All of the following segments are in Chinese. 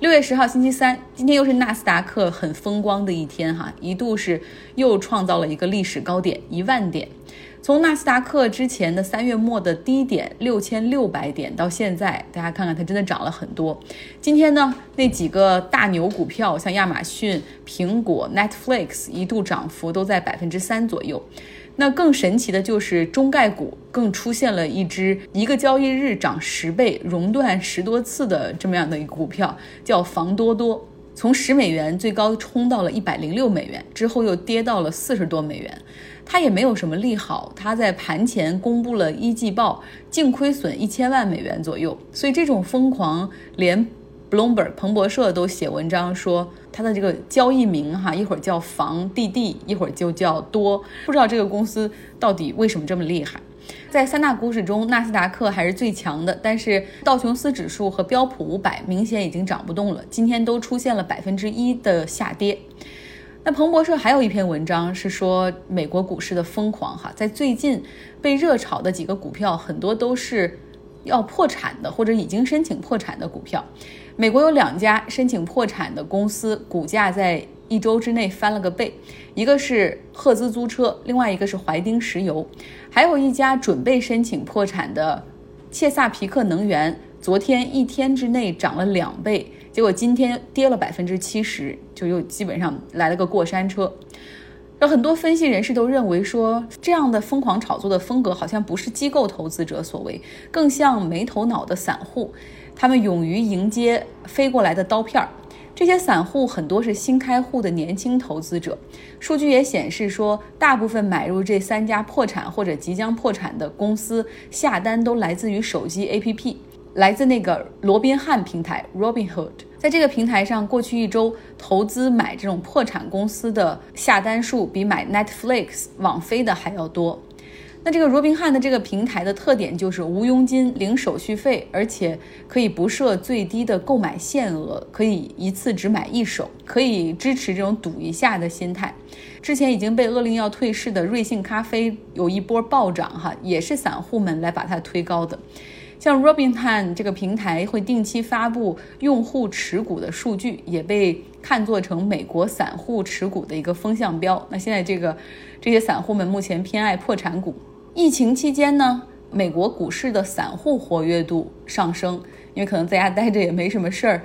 六月十号，星期三，今天又是纳斯达克很风光的一天哈，一度是又创造了一个历史高点一万点。从纳斯达克之前的三月末的低点六千六百点到现在，大家看看它真的涨了很多。今天呢，那几个大牛股票，像亚马逊、苹果、Netflix，一度涨幅都在百分之三左右。那更神奇的就是中概股更出现了一只一个交易日涨十倍、熔断十多次的这么样的一个股票，叫房多多，从十美元最高冲到了一百零六美元，之后又跌到了四十多美元。它也没有什么利好，它在盘前公布了一季报，净亏损一千万美元左右。所以这种疯狂，连 Bloomberg 彭博社都写文章说。它的这个交易名哈，一会儿叫房地地，一会儿就叫多，不知道这个公司到底为什么这么厉害。在三大股指中，纳斯达克还是最强的，但是道琼斯指数和标普五百明显已经涨不动了，今天都出现了百分之一的下跌。那彭博社还有一篇文章是说美国股市的疯狂哈，在最近被热炒的几个股票，很多都是要破产的或者已经申请破产的股票。美国有两家申请破产的公司，股价在一周之内翻了个倍，一个是赫兹租车，另外一个是怀丁石油，还有一家准备申请破产的切萨皮克能源，昨天一天之内涨了两倍，结果今天跌了百分之七十，就又基本上来了个过山车。有很多分析人士都认为说，这样的疯狂炒作的风格好像不是机构投资者所为，更像没头脑的散户。他们勇于迎接飞过来的刀片儿，这些散户很多是新开户的年轻投资者。数据也显示说，大部分买入这三家破产或者即将破产的公司下单都来自于手机 APP，来自那个罗宾汉平台 Robinhood。在这个平台上，过去一周投资买这种破产公司的下单数比买 Netflix 网飞的还要多。那这个罗宾汉的这个平台的特点就是无佣金、零手续费，而且可以不设最低的购买限额，可以一次只买一手，可以支持这种赌一下的心态。之前已经被勒令要退市的瑞幸咖啡有一波暴涨，哈，也是散户们来把它推高的。像 Robinhood 这个平台会定期发布用户持股的数据，也被看作成美国散户持股的一个风向标。那现在这个这些散户们目前偏爱破产股。疫情期间呢，美国股市的散户活跃度上升，因为可能在家待着也没什么事儿，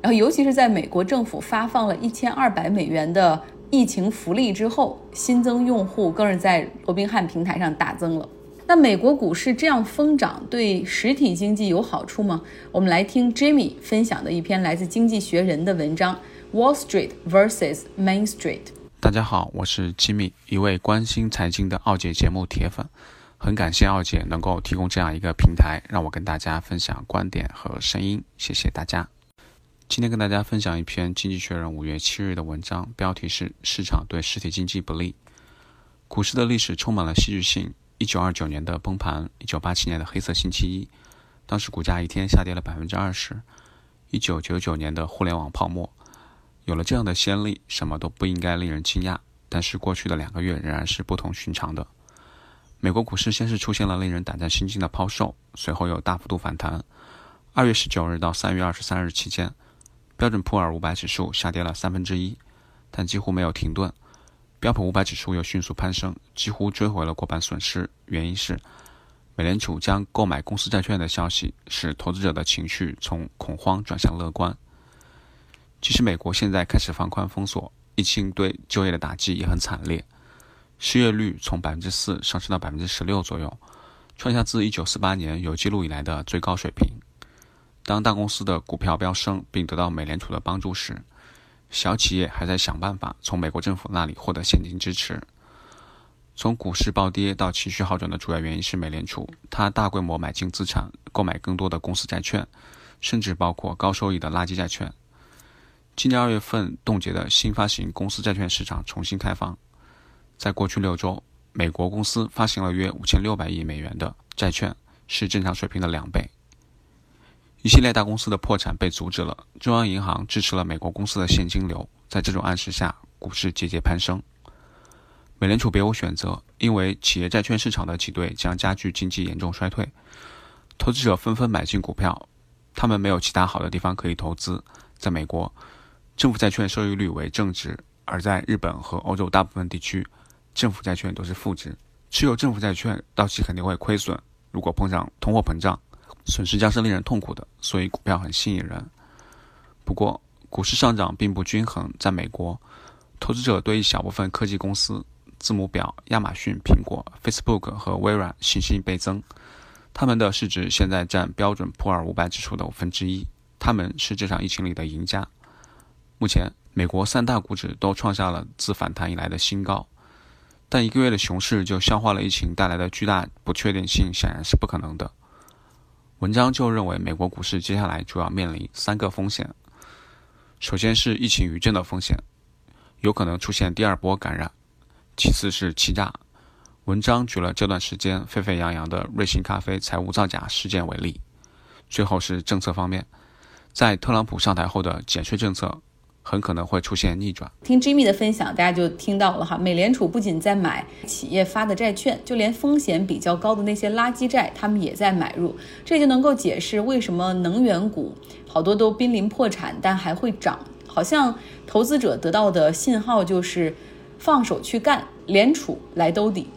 然后尤其是在美国政府发放了一千二百美元的疫情福利之后，新增用户更是在罗宾汉平台上大增了。那美国股市这样疯涨，对实体经济有好处吗？我们来听 Jimmy 分享的一篇来自《经济学人》的文章：Wall Street vs Main Street。大家好，我是 Jimmy，，一位关心财经的奥姐节目铁粉，很感谢奥姐能够提供这样一个平台，让我跟大家分享观点和声音，谢谢大家。今天跟大家分享一篇《经济学人》五月七日的文章，标题是“市场对实体经济不利”。股市的历史充满了戏剧性。一九二九年的崩盘，一九八七年的黑色星期一，当时股价一天下跌了百分之二十。一九九九年的互联网泡沫。有了这样的先例，什么都不应该令人惊讶。但是过去的两个月仍然是不同寻常的。美国股市先是出现了令人胆战心惊的抛售，随后又大幅度反弹。二月十九日到三月二十三日期间，标准普尔五百指数下跌了三分之一，但几乎没有停顿。标普五百指数又迅速攀升，几乎追回了过半损失。原因是美联储将购买公司债券的消息，使投资者的情绪从恐慌转向乐观。其实，美国现在开始放宽封锁，疫情对就业的打击也很惨烈，失业率从百分之四上升到百分之十六左右，创下自一九四八年有记录以来的最高水平。当大公司的股票飙升并得到美联储的帮助时，小企业还在想办法从美国政府那里获得现金支持。从股市暴跌到情绪好转的主要原因是美联储，它大规模买进资产，购买更多的公司债券，甚至包括高收益的垃圾债券。今年二月份冻结的新发行公司债券市场重新开放。在过去六周，美国公司发行了约五千六百亿美元的债券，是正常水平的两倍。一系列大公司的破产被阻止了，中央银行支持了美国公司的现金流。在这种暗示下，股市节节攀升。美联储别无选择，因为企业债券市场的挤兑将加剧经济严重衰退。投资者纷纷买进股票，他们没有其他好的地方可以投资。在美国，政府债券收益率为正值，而在日本和欧洲大部分地区，政府债券都是负值。持有政府债券到期肯定会亏损，如果碰上通货膨胀，损失将是令人痛苦的。所以股票很吸引人。不过，股市上涨并不均衡。在美国，投资者对一小部分科技公司，字母表、亚马逊、苹果、Facebook 和微软信心倍增。他们的市值现在占标准普尔五百指数的五分之一，他们是这场疫情里的赢家。目前，美国三大股指都创下了自反弹以来的新高，但一个月的熊市就消化了疫情带来的巨大不确定性，显然是不可能的。文章就认为，美国股市接下来主要面临三个风险：首先是疫情余震的风险，有可能出现第二波感染；其次是欺诈。文章举了这段时间沸沸扬扬的瑞幸咖啡财务造假事件为例。最后是政策方面，在特朗普上台后的减税政策很可能会出现逆转。听 Jimmy 的分享，大家就听到了哈。美联储不仅在买企业发的债券，就连风险比较高的那些垃圾债，他们也在买入。这就能够解释为什么能源股好多都濒临破产，但还会涨。好像投资者得到的信号就是放手去干，联储来兜底。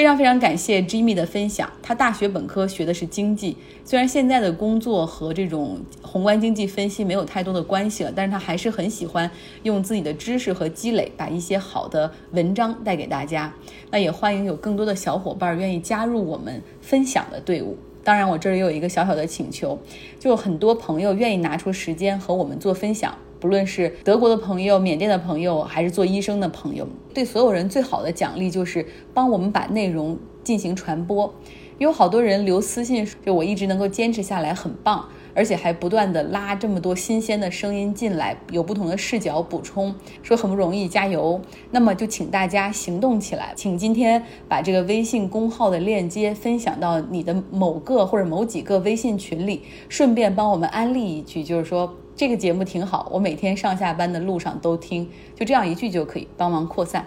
非常非常感谢 Jimmy 的分享。他大学本科学的是经济，虽然现在的工作和这种宏观经济分析没有太多的关系了，但是他还是很喜欢用自己的知识和积累，把一些好的文章带给大家。那也欢迎有更多的小伙伴愿意加入我们分享的队伍。当然，我这里有一个小小的请求，就很多朋友愿意拿出时间和我们做分享。不论是德国的朋友、缅甸的朋友，还是做医生的朋友，对所有人最好的奖励就是帮我们把内容进行传播。有好多人留私信，就我一直能够坚持下来，很棒，而且还不断的拉这么多新鲜的声音进来，有不同的视角补充，说很不容易，加油。那么就请大家行动起来，请今天把这个微信公号的链接分享到你的某个或者某几个微信群里，顺便帮我们安利一句，就是说。这个节目挺好，我每天上下班的路上都听，就这样一句就可以帮忙扩散。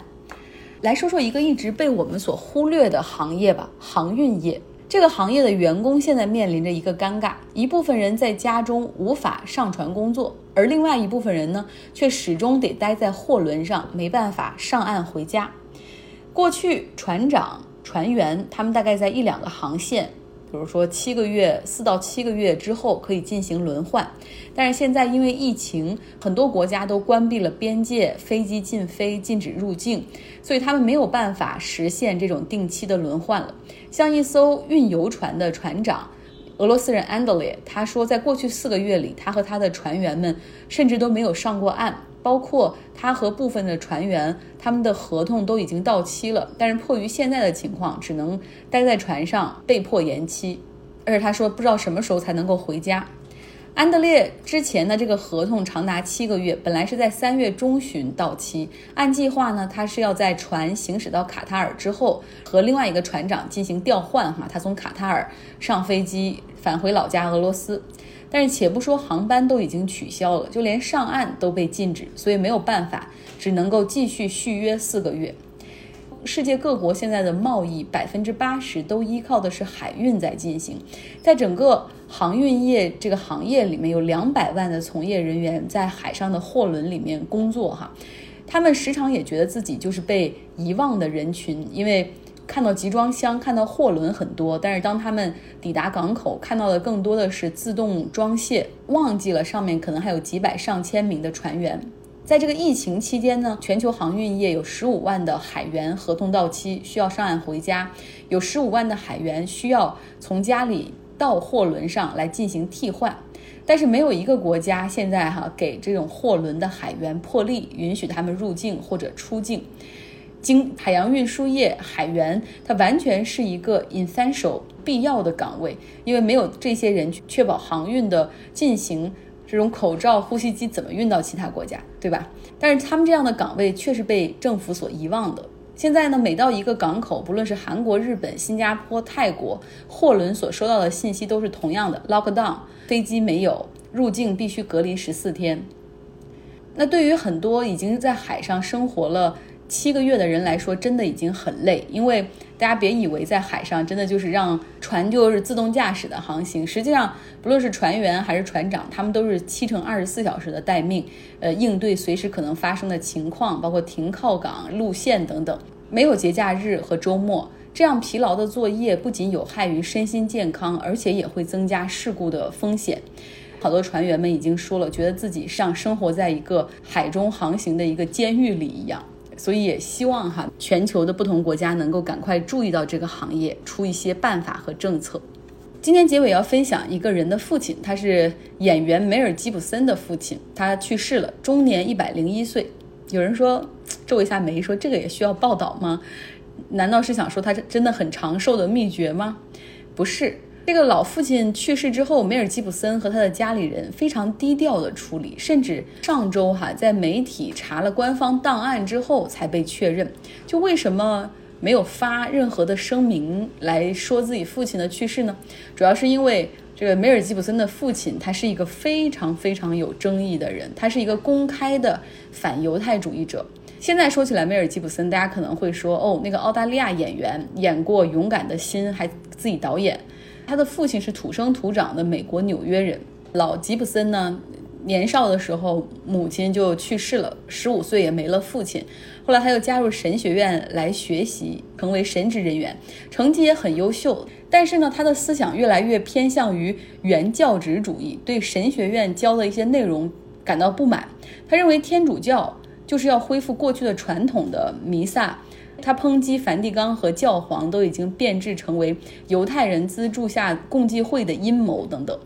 来说说一个一直被我们所忽略的行业吧，航运业。这个行业的员工现在面临着一个尴尬，一部分人在家中无法上船工作，而另外一部分人呢，却始终得待在货轮上，没办法上岸回家。过去船长、船员他们大概在一两个航线。比如说七个月，四到七个月之后可以进行轮换，但是现在因为疫情，很多国家都关闭了边界，飞机禁飞，禁止入境，所以他们没有办法实现这种定期的轮换了。像一艘运油船的船长。俄罗斯人安德烈他说，在过去四个月里，他和他的船员们甚至都没有上过岸，包括他和部分的船员，他们的合同都已经到期了，但是迫于现在的情况，只能待在船上，被迫延期。而且他说，不知道什么时候才能够回家。安德烈之前的这个合同长达七个月，本来是在三月中旬到期。按计划呢，他是要在船行驶到卡塔尔之后，和另外一个船长进行调换。哈，他从卡塔尔上飞机返回老家俄罗斯。但是且不说航班都已经取消了，就连上岸都被禁止，所以没有办法，只能够继续续约四个月。世界各国现在的贸易百分之八十都依靠的是海运在进行，在整个航运业这个行业里面有两百万的从业人员在海上的货轮里面工作哈，他们时常也觉得自己就是被遗忘的人群，因为看到集装箱、看到货轮很多，但是当他们抵达港口，看到的更多的是自动装卸，忘记了上面可能还有几百上千名的船员。在这个疫情期间呢，全球航运业有十五万的海员合同到期，需要上岸回家；有十五万的海员需要从家里到货轮上来进行替换。但是没有一个国家现在哈给这种货轮的海员破例，允许他们入境或者出境。经海洋运输业海员，它完全是一个 essential 必要的岗位，因为没有这些人去确保航运的进行。这种口罩、呼吸机怎么运到其他国家，对吧？但是他们这样的岗位却是被政府所遗忘的。现在呢，每到一个港口，不论是韩国、日本、新加坡、泰国，货轮所收到的信息都是同样的：lockdown，飞机没有入境，必须隔离十四天。那对于很多已经在海上生活了，七个月的人来说，真的已经很累。因为大家别以为在海上真的就是让船就是自动驾驶的航行，实际上不论是船员还是船长，他们都是七乘二十四小时的待命，呃，应对随时可能发生的情况，包括停靠港、路线等等，没有节假日和周末。这样疲劳的作业不仅有害于身心健康，而且也会增加事故的风险。好多船员们已经说了，觉得自己像生活在一个海中航行的一个监狱里一样。所以也希望哈，全球的不同国家能够赶快注意到这个行业，出一些办法和政策。今天结尾要分享一个人的父亲，他是演员梅尔·吉普森的父亲，他去世了，终年一百零一岁。有人说皱一下眉，说这个也需要报道吗？难道是想说他真的很长寿的秘诀吗？不是，这个老父亲去世之后，梅尔吉普森和他的家里人非常低调的处理，甚至上周哈在媒体查了官方档案之后才被确认。就为什么没有发任何的声明来说自己父亲的去世呢？主要是因为这个梅尔吉普森的父亲他是一个非常非常有争议的人，他是一个公开的反犹太主义者。现在说起来，梅尔吉普森，大家可能会说，哦，那个澳大利亚演员，演过《勇敢的心》，还自己导演。他的父亲是土生土长的美国纽约人。老吉普森呢，年少的时候母亲就去世了，十五岁也没了父亲。后来他又加入神学院来学习，成为神职人员，成绩也很优秀。但是呢，他的思想越来越偏向于原教旨主义，对神学院教的一些内容感到不满。他认为天主教。就是要恢复过去的传统的弥撒，他抨击梵蒂冈和教皇都已经变质成为犹太人资助下共济会的阴谋等等。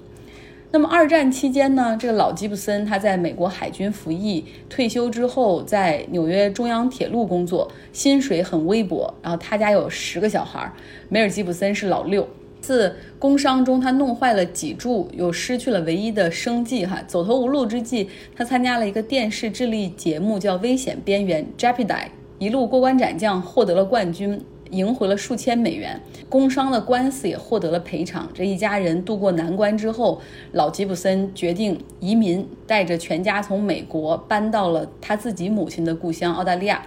那么二战期间呢，这个老吉普森他在美国海军服役，退休之后在纽约中央铁路工作，薪水很微薄。然后他家有十个小孩，梅尔吉普森是老六。自工伤中，他弄坏了脊柱，又失去了唯一的生计。哈，走投无路之际，他参加了一个电视智力节目，叫《危险边缘》（Jeopardy），一路过关斩将，获得了冠军，赢回了数千美元。工伤的官司也获得了赔偿。这一家人渡过难关之后，老吉普森决定移民，带着全家从美国搬到了他自己母亲的故乡澳大利亚。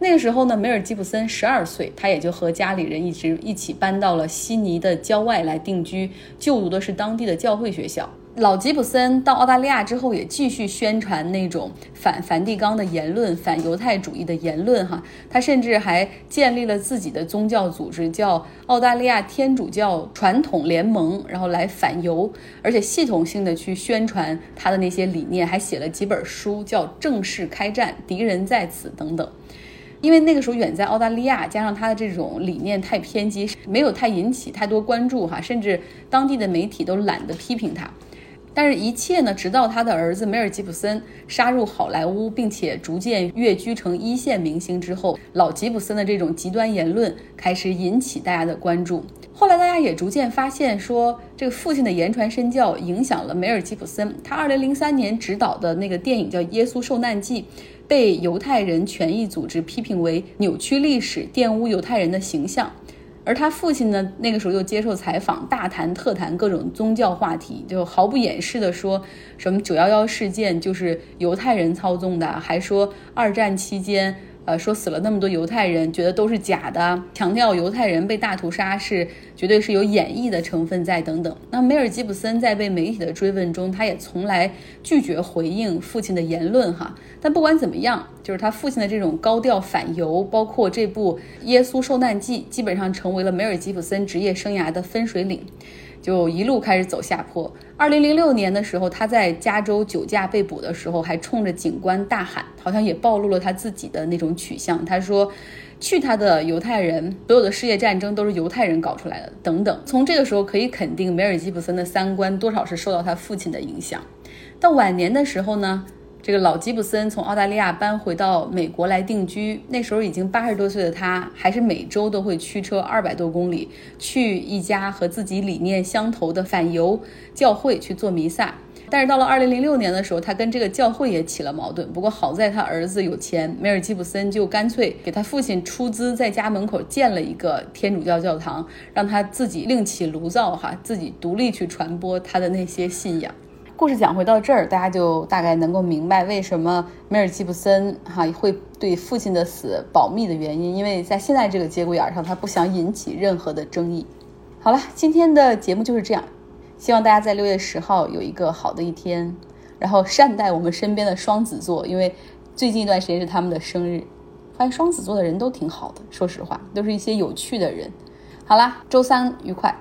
那个时候呢，梅尔吉普森十二岁，他也就和家里人一直一起搬到了悉尼的郊外来定居，就读的是当地的教会学校。老吉普森到澳大利亚之后，也继续宣传那种反梵蒂冈的言论、反犹太主义的言论。哈，他甚至还建立了自己的宗教组织，叫澳大利亚天主教传统联盟，然后来反犹，而且系统性的去宣传他的那些理念，还写了几本书，叫《正式开战》，敌人在此等等。因为那个时候远在澳大利亚，加上他的这种理念太偏激，没有太引起太多关注哈，甚至当地的媒体都懒得批评他。但是，一切呢，直到他的儿子梅尔吉普森杀入好莱坞，并且逐渐跃居成一线明星之后，老吉普森的这种极端言论开始引起大家的关注。后来，大家也逐渐发现，说这个父亲的言传身教影响了梅尔吉普森。他二零零三年执导的那个电影叫《耶稣受难记》。被犹太人权益组织批评为扭曲历史、玷污犹太人的形象，而他父亲呢，那个时候又接受采访，大谈特谈各种宗教话题，就毫不掩饰的说什么九幺幺事件就是犹太人操纵的，还说二战期间。呃，说死了那么多犹太人，觉得都是假的，强调犹太人被大屠杀是绝对是有演绎的成分在等等。那梅尔吉普森在被媒体的追问中，他也从来拒绝回应父亲的言论哈。但不管怎么样，就是他父亲的这种高调反犹，包括这部《耶稣受难记》，基本上成为了梅尔吉普森职业生涯的分水岭。就一路开始走下坡。二零零六年的时候，他在加州酒驾被捕的时候，还冲着警官大喊，好像也暴露了他自己的那种取向。他说：“去他的犹太人，所有的世界战争都是犹太人搞出来的。”等等。从这个时候可以肯定，梅尔吉普森的三观多少是受到他父亲的影响。到晚年的时候呢？这个老吉普森从澳大利亚搬回到美国来定居，那时候已经八十多岁的他，还是每周都会驱车二百多公里去一家和自己理念相投的反犹教会去做弥撒。但是到了二零零六年的时候，他跟这个教会也起了矛盾。不过好在他儿子有钱，梅尔吉普森就干脆给他父亲出资，在家门口建了一个天主教教堂，让他自己另起炉灶，哈，自己独立去传播他的那些信仰。故事讲回到这儿，大家就大概能够明白为什么梅尔吉布森哈会对父亲的死保密的原因，因为在现在这个节骨眼上，他不想引起任何的争议。好了，今天的节目就是这样，希望大家在六月十号有一个好的一天，然后善待我们身边的双子座，因为最近一段时间是他们的生日。发现双子座的人都挺好的，说实话，都是一些有趣的人。好啦，周三愉快。